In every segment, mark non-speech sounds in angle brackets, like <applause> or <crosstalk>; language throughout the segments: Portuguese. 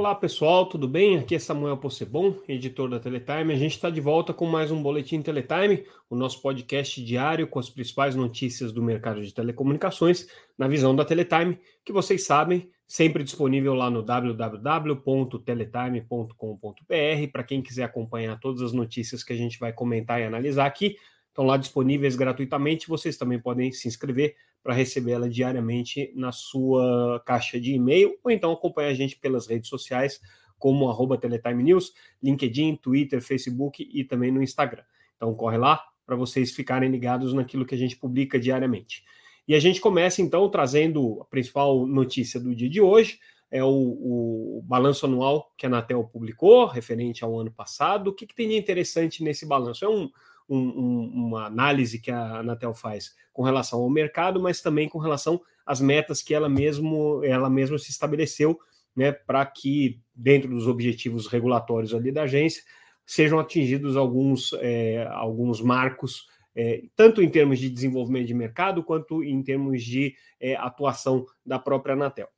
Olá pessoal, tudo bem? Aqui é Samuel Possebon, editor da Teletime. A gente está de volta com mais um Boletim Teletime, o nosso podcast diário com as principais notícias do mercado de telecomunicações, na visão da Teletime, que vocês sabem, sempre disponível lá no www.teletime.com.br, para quem quiser acompanhar todas as notícias que a gente vai comentar e analisar aqui. Estão lá disponíveis gratuitamente, vocês também podem se inscrever para recebê-la diariamente na sua caixa de e-mail, ou então acompanhar a gente pelas redes sociais, como arroba Teletime News, LinkedIn, Twitter, Facebook e também no Instagram. Então corre lá para vocês ficarem ligados naquilo que a gente publica diariamente. E a gente começa então trazendo a principal notícia do dia de hoje, é o, o balanço anual que a Anatel publicou, referente ao ano passado. O que, que tem de interessante nesse balanço? É um, um, um, uma análise que a Anatel faz com relação ao mercado, mas também com relação às metas que ela mesmo ela mesma se estabeleceu, né, para que dentro dos objetivos regulatórios ali da agência sejam atingidos alguns é, alguns marcos é, tanto em termos de desenvolvimento de mercado quanto em termos de é, atuação da própria Anatel.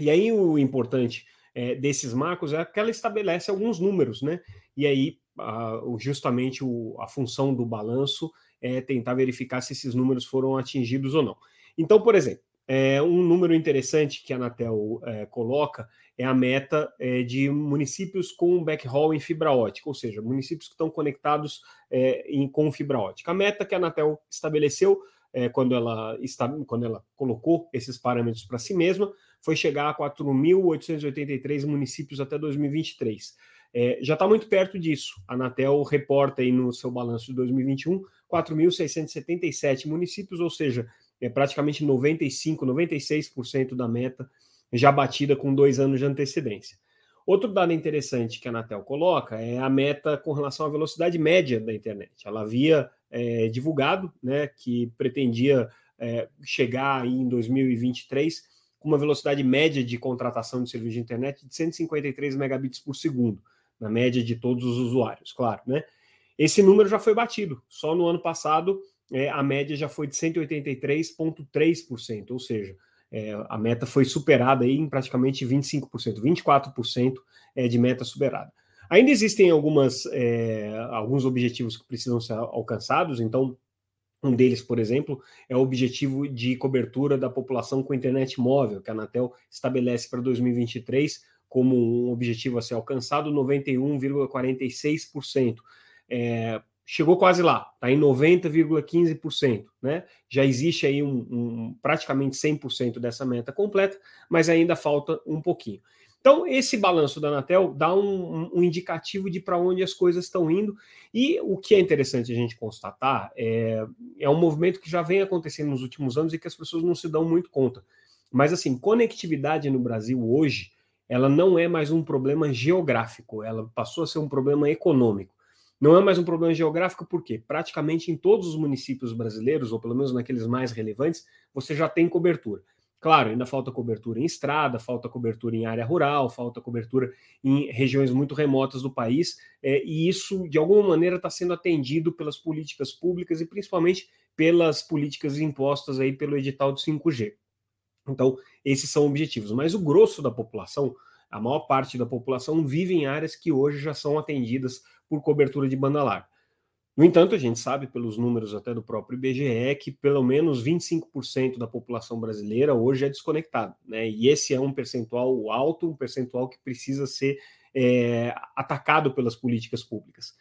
E aí o importante é, desses marcos é que ela estabelece alguns números, né? E aí justamente o, a função do balanço é tentar verificar se esses números foram atingidos ou não. Então, por exemplo, é, um número interessante que a Anatel é, coloca é a meta é, de municípios com backhaul em fibra ótica, ou seja, municípios que estão conectados é, em, com fibra ótica. A meta que a Anatel estabeleceu é, quando, ela está, quando ela colocou esses parâmetros para si mesma foi chegar a 4.883 municípios até 2023. É, já está muito perto disso. A Anatel reporta aí no seu balanço de 2021 4.677 municípios, ou seja, é praticamente 95, 96% da meta já batida com dois anos de antecedência. Outro dado interessante que a Anatel coloca é a meta com relação à velocidade média da internet. Ela havia é, divulgado né, que pretendia é, chegar aí em 2023 com uma velocidade média de contratação de serviço de internet de 153 megabits por segundo na média de todos os usuários, claro, né? Esse número já foi batido. Só no ano passado, é, a média já foi de 183,3%, ou seja, é, a meta foi superada aí em praticamente 25%, 24% é, de meta superada. Ainda existem algumas, é, alguns objetivos que precisam ser alcançados, então, um deles, por exemplo, é o objetivo de cobertura da população com internet móvel, que a Anatel estabelece para 2023 como um objetivo a ser alcançado, 91,46%. É, chegou quase lá, está em 90,15%, né? Já existe aí um, um praticamente 100% dessa meta completa, mas ainda falta um pouquinho. Então, esse balanço da Anatel dá um, um indicativo de para onde as coisas estão indo, e o que é interessante a gente constatar é, é um movimento que já vem acontecendo nos últimos anos e que as pessoas não se dão muito conta. Mas, assim, conectividade no Brasil hoje ela não é mais um problema geográfico, ela passou a ser um problema econômico. Não é mais um problema geográfico porque praticamente em todos os municípios brasileiros, ou pelo menos naqueles mais relevantes, você já tem cobertura. Claro, ainda falta cobertura em estrada, falta cobertura em área rural, falta cobertura em regiões muito remotas do país, é, e isso, de alguma maneira, está sendo atendido pelas políticas públicas e principalmente pelas políticas impostas aí pelo edital do 5G. Então, esses são objetivos. Mas o grosso da população, a maior parte da população, vive em áreas que hoje já são atendidas por cobertura de banda larga. No entanto, a gente sabe, pelos números até do próprio IBGE, que pelo menos 25% da população brasileira hoje é desconectada. Né? E esse é um percentual alto, um percentual que precisa ser é, atacado pelas políticas públicas.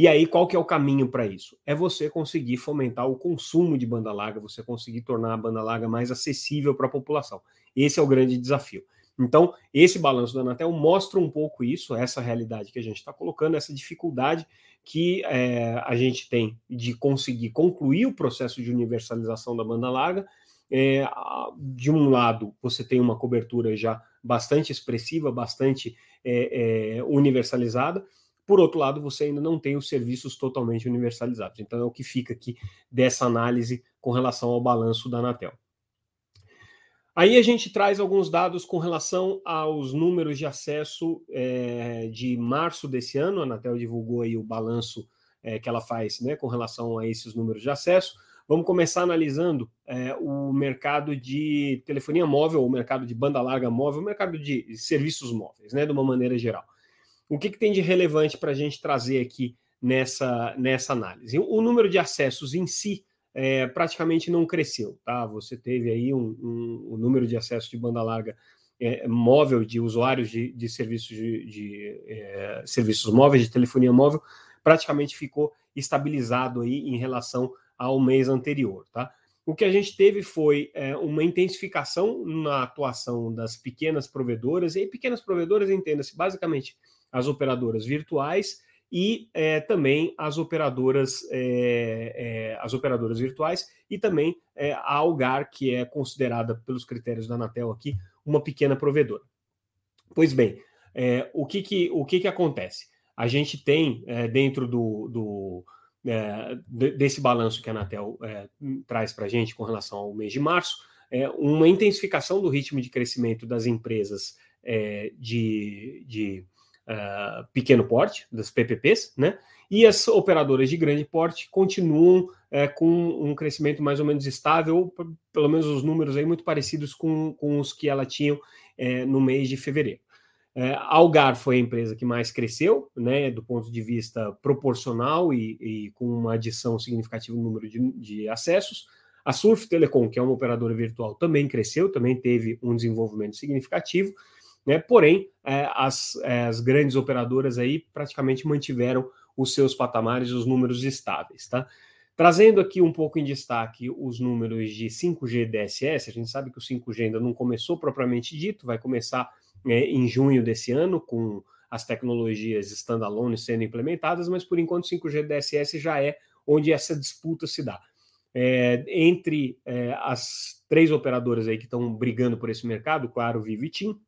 E aí, qual que é o caminho para isso? É você conseguir fomentar o consumo de banda larga, você conseguir tornar a banda larga mais acessível para a população. Esse é o grande desafio. Então, esse balanço da Anatel mostra um pouco isso, essa realidade que a gente está colocando, essa dificuldade que é, a gente tem de conseguir concluir o processo de universalização da banda larga. É, de um lado, você tem uma cobertura já bastante expressiva, bastante é, universalizada, por outro lado, você ainda não tem os serviços totalmente universalizados. Então, é o que fica aqui dessa análise com relação ao balanço da Anatel. Aí a gente traz alguns dados com relação aos números de acesso é, de março desse ano. A Anatel divulgou aí o balanço é, que ela faz né, com relação a esses números de acesso. Vamos começar analisando é, o mercado de telefonia móvel, o mercado de banda larga móvel, o mercado de serviços móveis, né, de uma maneira geral. O que, que tem de relevante para a gente trazer aqui nessa, nessa análise? O número de acessos em si é, praticamente não cresceu, tá? Você teve aí um, um, um número de acessos de banda larga é, móvel de usuários de, de serviços de, de é, serviços móveis de telefonia móvel praticamente ficou estabilizado aí em relação ao mês anterior, tá? O que a gente teve foi é, uma intensificação na atuação das pequenas provedoras, e pequenas provedoras entenda-se basicamente as operadoras virtuais e é, também as operadoras é, é, as operadoras virtuais e também é, a Algar, que é considerada pelos critérios da Anatel aqui uma pequena provedora. Pois bem, é, o, que, que, o que, que acontece? A gente tem é, dentro do, do desse balanço que a Anatel traz para a gente com relação ao mês de março, uma intensificação do ritmo de crescimento das empresas de, de uh, pequeno porte, das PPPs, né? E as operadoras de grande porte continuam uh, com um crescimento mais ou menos estável, ou pelo menos os números aí muito parecidos com, com os que ela tinha uh, no mês de fevereiro. A Algar foi a empresa que mais cresceu, né, do ponto de vista proporcional e, e com uma adição significativa no número de, de acessos. A Surf Telecom, que é uma operadora virtual, também cresceu, também teve um desenvolvimento significativo. Né? Porém, é, as, é, as grandes operadoras aí praticamente mantiveram os seus patamares, os números estáveis. Tá? Trazendo aqui um pouco em destaque os números de 5G DSS, a gente sabe que o 5G ainda não começou propriamente dito, vai começar é, em junho desse ano, com as tecnologias standalone sendo implementadas, mas por enquanto 5G DSS já é onde essa disputa se dá. É, entre é, as três operadoras aí que estão brigando por esse mercado, Claro, Vivo e TIM,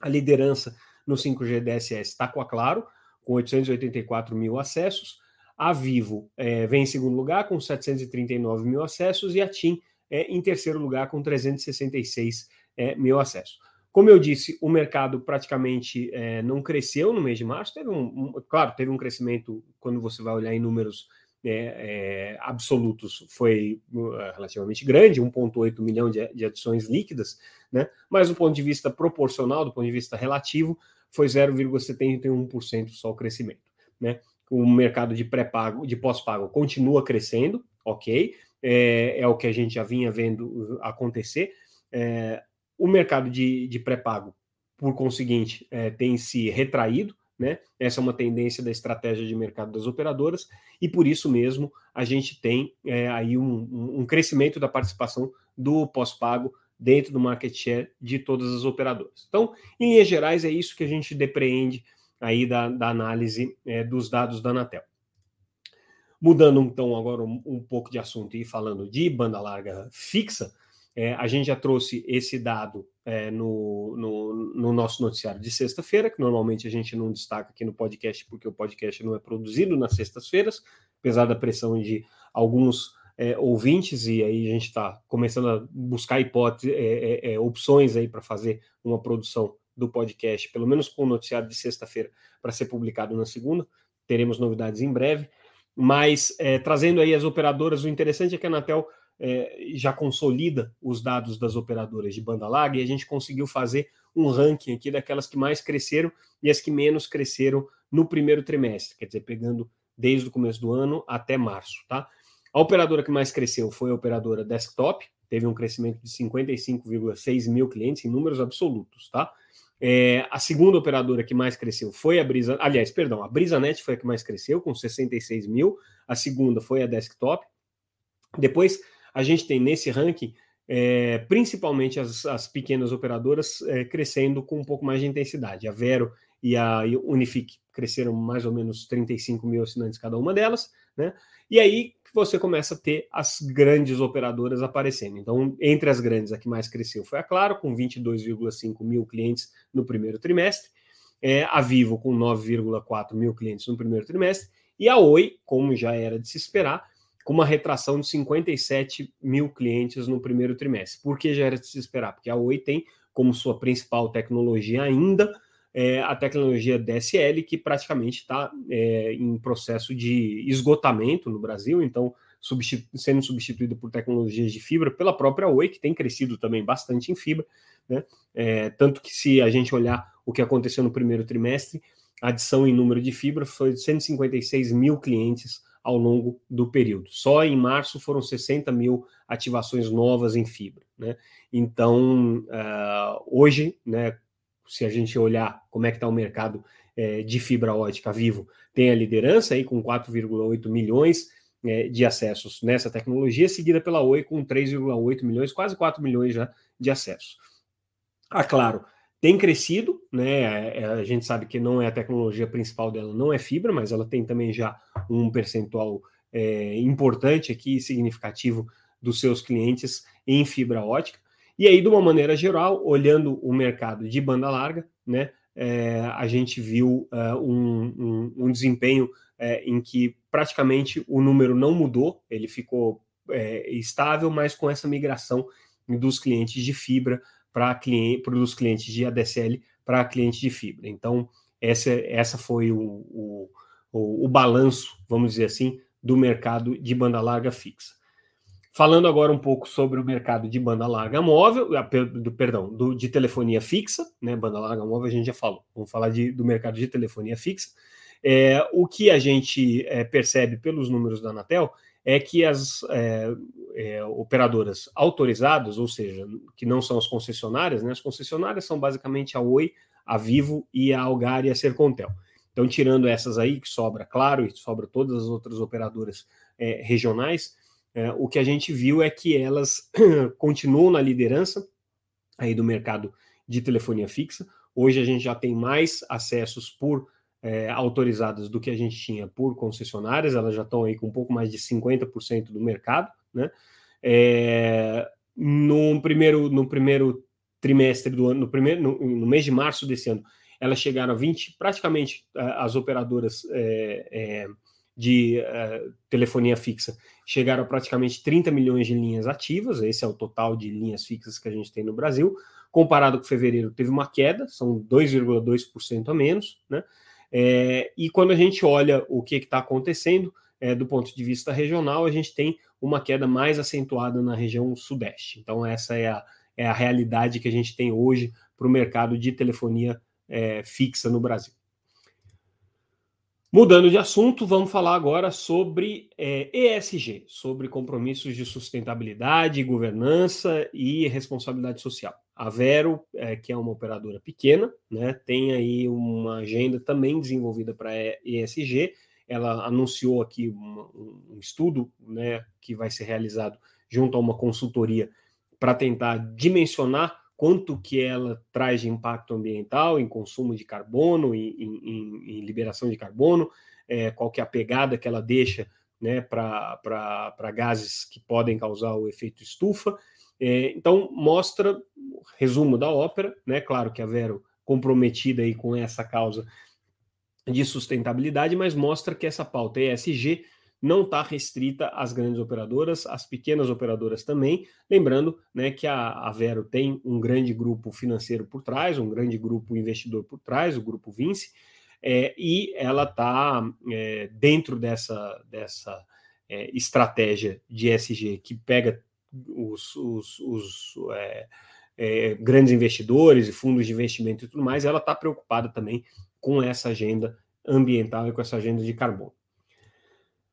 a liderança no 5G DSS está com a Claro, com 884 mil acessos. A Vivo é, vem em segundo lugar, com 739 mil acessos, e a TIM é, em terceiro lugar, com 366 é, mil acessos. Como eu disse, o mercado praticamente é, não cresceu no mês de março. Teve um, um, claro, teve um crescimento quando você vai olhar em números é, é, absolutos foi uh, relativamente grande, 1,8 milhão de, de adições líquidas, né? mas do ponto de vista proporcional, do ponto de vista relativo, foi 0,71% só o crescimento. Né? O mercado de pré-pago, de pós-pago, continua crescendo, ok, é, é, o que a gente já vinha vendo uh, acontecer. É, o mercado de, de pré-pago, por conseguinte, é, tem se retraído, né? Essa é uma tendência da estratégia de mercado das operadoras, e por isso mesmo a gente tem é, aí um, um, crescimento da participação do pós-pago dentro do market share de todas as operadoras. Então, em linhas gerais, é isso que a gente depreende aí da, da análise é, dos dados da Anatel. Mudando então agora um, um pouco de assunto e falando de banda larga fixa, é, a gente já trouxe esse dado é, no, no, no, nosso noticiário de sexta-feira, que normalmente a gente não destaca aqui no podcast, porque o podcast não é produzido nas sextas-feiras, apesar da pressão de alguns é, ouvintes, e aí a gente está começando a buscar hipótese, é, é, é, opções aí para fazer uma produção do podcast, pelo menos com o noticiário de sexta-feira, para ser publicado na segunda. Teremos novidades em breve. Mas trazendo aí as operadoras, o interessante é que a Anatel é, já consolida os dados das operadoras de banda larga e a gente conseguiu fazer um ranking aqui daquelas que mais cresceram e as que menos cresceram no primeiro trimestre, quer dizer, pegando desde o começo do ano até março, tá? A operadora que mais cresceu foi a operadora desktop, teve um crescimento de 55,6 mil clientes em números absolutos, tá? É, a segunda operadora que mais cresceu foi a Brisa, aliás, perdão, a BrisaNet foi a que mais cresceu, com 66 mil, a segunda foi a desktop. Depois, a gente tem nesse ranking é, principalmente as, as, pequenas operadoras é, crescendo com um pouco mais de intensidade. A Vero e a Unifique cresceram mais ou menos 35 mil assinantes cada uma delas, né? E aí você começa a ter as grandes operadoras aparecendo. Então, entre as grandes, a que mais cresceu foi a Claro, com 22,5 mil clientes no primeiro trimestre, é, a Vivo, com 9,4 mil clientes no primeiro trimestre, e a Oi, como já era de se esperar, com uma retração de 57 mil clientes no primeiro trimestre. Por que já era de se esperar? Porque a Oi tem como sua principal tecnologia ainda é, a tecnologia DSL, que praticamente está é, em processo de esgotamento no Brasil, então substitu sendo substituída por tecnologias de fibra pela própria Oi, que tem crescido também bastante em fibra, né? É, tanto que se a gente olhar o que aconteceu no primeiro trimestre, a adição em número de fibra foi de 156 mil clientes ao longo do período. Só em março foram 60 mil ativações novas em fibra. Né? Então, uh, hoje, né, se a gente olhar como é que está o mercado é, de fibra ótica vivo, tem a liderança aí com 4,8 milhões é, de acessos nessa tecnologia, seguida pela Oi com 3,8 milhões, quase 4 milhões já de acessos. Ah, claro, tem crescido, né? É, a gente sabe que não é a tecnologia principal dela, não é fibra, mas ela tem também já um percentual é, importante aqui, significativo dos seus clientes em fibra ótica. E aí, de uma maneira geral, olhando o mercado de banda larga, né? É, a gente viu uh, um, um, um, desempenho é, em que praticamente o número não mudou, ele ficou é, estável, mas com essa migração dos clientes de fibra para cliente, os clientes de ADSL para clientes de fibra. Então, essa, essa foi o, o, o, o balanço, vamos dizer assim, do mercado de banda larga fixa. Falando agora um pouco sobre o mercado de banda larga móvel, ah, do, perdão, do, de telefonia fixa, né? Banda larga móvel a gente já falou. Vamos falar de, do mercado de telefonia fixa. É, o que a gente é, percebe pelos números da Anatel é que as é, é, operadoras autorizadas, ou seja, que não são as concessionárias, né? As concessionárias são basicamente a Oi, a Vivo e a Algar e a Sercontel. Então, tirando essas aí, que sobra, claro, e sobra todas as outras operadoras é, regionais, é, o que a gente viu é que elas <clears throat> continuam na liderança aí do mercado de telefonia fixa. Hoje a gente já tem mais acessos por é, autorizadas do que a gente tinha por concessionárias, elas já estão aí com um pouco mais de 50% do mercado, né? É, no, primeiro, no primeiro trimestre do ano, no, primeiro, no, no, mês de março desse ano, elas chegaram a 20, praticamente as operadoras é, é, de é, telefonia fixa chegaram a praticamente 30 milhões de linhas ativas, esse é o total de linhas fixas que a gente tem no Brasil. Comparado com fevereiro, teve uma queda, são 2,2% a menos, né? É, e quando a gente olha o que está acontecendo, é, do ponto de vista regional, a gente tem uma queda mais acentuada na região sudeste. Então, essa é a, é a realidade que a gente tem hoje para o mercado de telefonia é, fixa no Brasil. Mudando de assunto, vamos falar agora sobre é, ESG, sobre compromissos de sustentabilidade, governança e responsabilidade social. A Vero, é, que é uma operadora pequena, né, tem aí uma agenda também desenvolvida para ESG. Ela anunciou aqui um, um estudo né, que vai ser realizado junto a uma consultoria para tentar dimensionar quanto que ela traz de impacto ambiental em consumo de carbono, em, em, em liberação de carbono, é, qual que é a pegada que ela deixa né, para gases que podem causar o efeito estufa. É, então, mostra, resumo da ópera, né? Claro que a Vero comprometida aí com essa causa de sustentabilidade, mas mostra que essa pauta ESG não está restrita às grandes operadoras, às pequenas operadoras também. Lembrando né, que a, a Vero tem um grande grupo financeiro por trás, um grande grupo investidor por trás, o grupo Vinci, é, e ela está é, dentro dessa, dessa é, estratégia de ESG que pega os, os, os é, é, grandes investidores e fundos de investimento e tudo mais, ela está preocupada também com essa agenda ambiental e com essa agenda de carbono.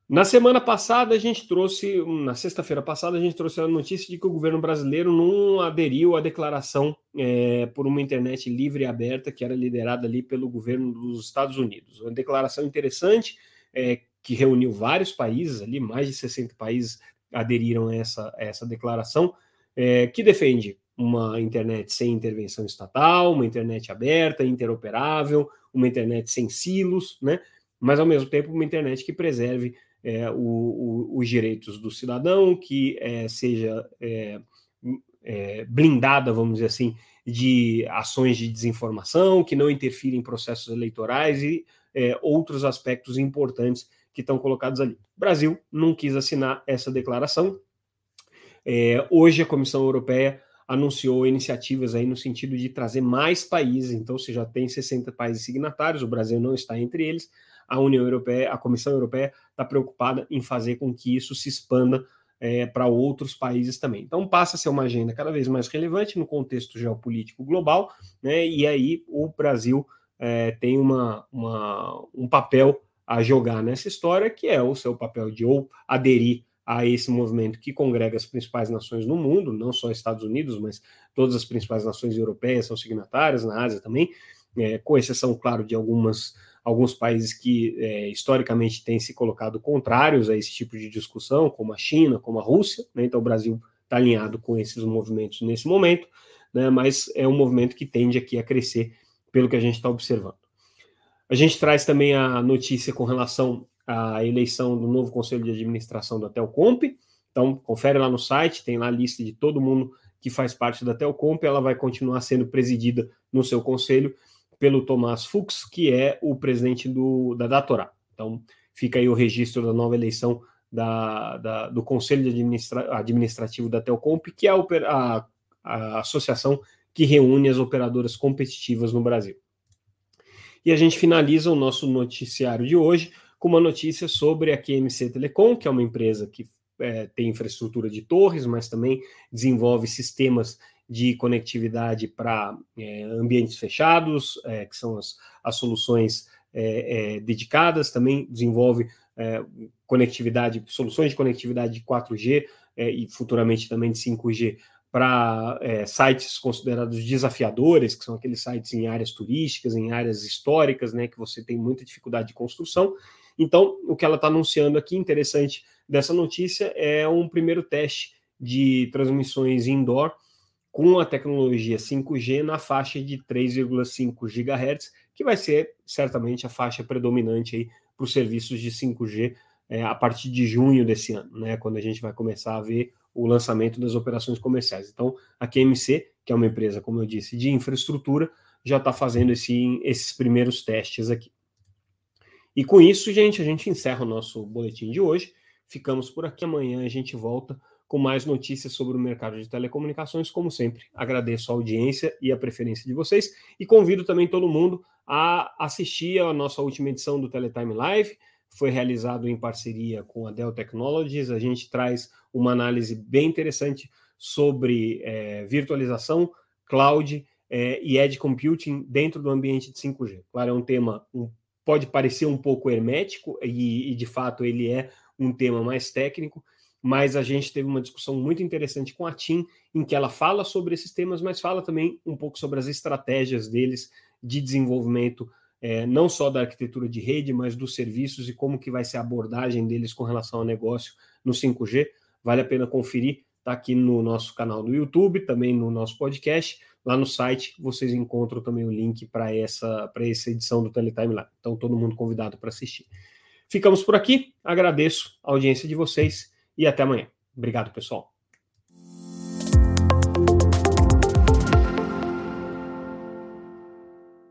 Na semana passada, a gente trouxe, na sexta-feira passada, a gente trouxe a notícia de que o governo brasileiro não aderiu à declaração é, por uma internet livre e aberta que era liderada ali pelo governo dos Estados Unidos. Uma declaração interessante é, que reuniu vários países ali, mais de 60 países aderiram a essa, a essa declaração, é, que defende uma internet sem intervenção estatal, uma internet aberta, interoperável, uma internet sem silos, né? mas ao mesmo tempo uma internet que preserve é, o, o, os direitos do cidadão, que é, seja é, é, blindada, vamos dizer assim, de ações de desinformação, que não interfira em processos eleitorais e é, outros aspectos importantes que estão colocados ali. O Brasil não quis assinar essa declaração. É, hoje a Comissão Europeia anunciou iniciativas aí no sentido de trazer mais países, então você já tem 60 países signatários, o Brasil não está entre eles. a União Europeia, a Comissão Europeia está preocupada em fazer com que isso se expanda é, para outros países também. Então passa a ser uma agenda cada vez mais relevante no contexto geopolítico global, né? E aí o Brasil é, tem uma, uma, um papel a jogar nessa história, que é o seu papel de ou aderir a esse movimento que congrega as principais nações no mundo, não só Estados Unidos, mas todas as principais nações europeias são signatárias, na Ásia também, é, com exceção, claro, de algumas alguns países que é, historicamente têm se colocado contrários a esse tipo de discussão, como a China, como a Rússia, né? então o Brasil está alinhado com esses movimentos nesse momento, né? mas é um movimento que tende aqui a crescer pelo que a gente está observando. A gente traz também a notícia com relação à eleição do novo conselho de administração da Telcomp, então confere lá no site, tem lá a lista de todo mundo que faz parte da Telcomp, ela vai continuar sendo presidida no seu conselho pelo Tomás Fux, que é o presidente do, da Datorá. Então, fica aí o registro da nova eleição da, da, do Conselho Administra, Administrativo da Telcomp, que é a, a, a associação que reúne as operadoras competitivas no Brasil. E a gente finaliza o nosso noticiário de hoje com uma notícia sobre a QMC Telecom, que é uma empresa que é, tem infraestrutura de torres, mas também desenvolve sistemas de conectividade para é, ambientes fechados, é, que são as, as soluções é, é dedicadas, também desenvolve é, conectividade, soluções de conectividade de 4G é, e futuramente também de 5G para sites considerados desafiadores, que são aqueles sites em áreas turísticas, em áreas históricas, né, que você tem muita dificuldade de construção. Então, o que ela está anunciando aqui, interessante dessa notícia, é um primeiro teste de transmissões indoor com a tecnologia 5G na faixa de 3,5 GHz, que vai ser certamente a faixa predominante para os serviços de 5G é, a partir de junho desse ano, né, quando a gente vai começar a ver o lançamento das operações comerciais. Então, a QMC, que é uma empresa, como eu disse, de infraestrutura, já está fazendo esse, esses primeiros testes aqui. E com isso, gente, a gente encerra o nosso boletim de hoje. Ficamos por aqui. Amanhã a gente volta com mais notícias sobre o mercado de telecomunicações. Como sempre, agradeço a audiência e a preferência de vocês e convido também todo mundo a assistir a nossa última edição do Teletime Live. Foi realizado em parceria com a Dell Technologies. A gente traz uma análise bem interessante sobre é, virtualização, cloud é, e edge computing dentro do ambiente de 5G. Claro, é um tema um, pode parecer um pouco hermético e, e de fato ele é um tema mais técnico, mas a gente teve uma discussão muito interessante com a TIM, em que ela fala sobre esses temas, mas fala também um pouco sobre as estratégias deles de desenvolvimento, é, não só da arquitetura de rede, mas dos serviços e como que vai ser a abordagem deles com relação ao negócio no 5G. Vale a pena conferir, está aqui no nosso canal do YouTube, também no nosso podcast. Lá no site vocês encontram também o link para essa, essa edição do Teletime lá. Então, todo mundo convidado para assistir. Ficamos por aqui. Agradeço a audiência de vocês e até amanhã. Obrigado, pessoal.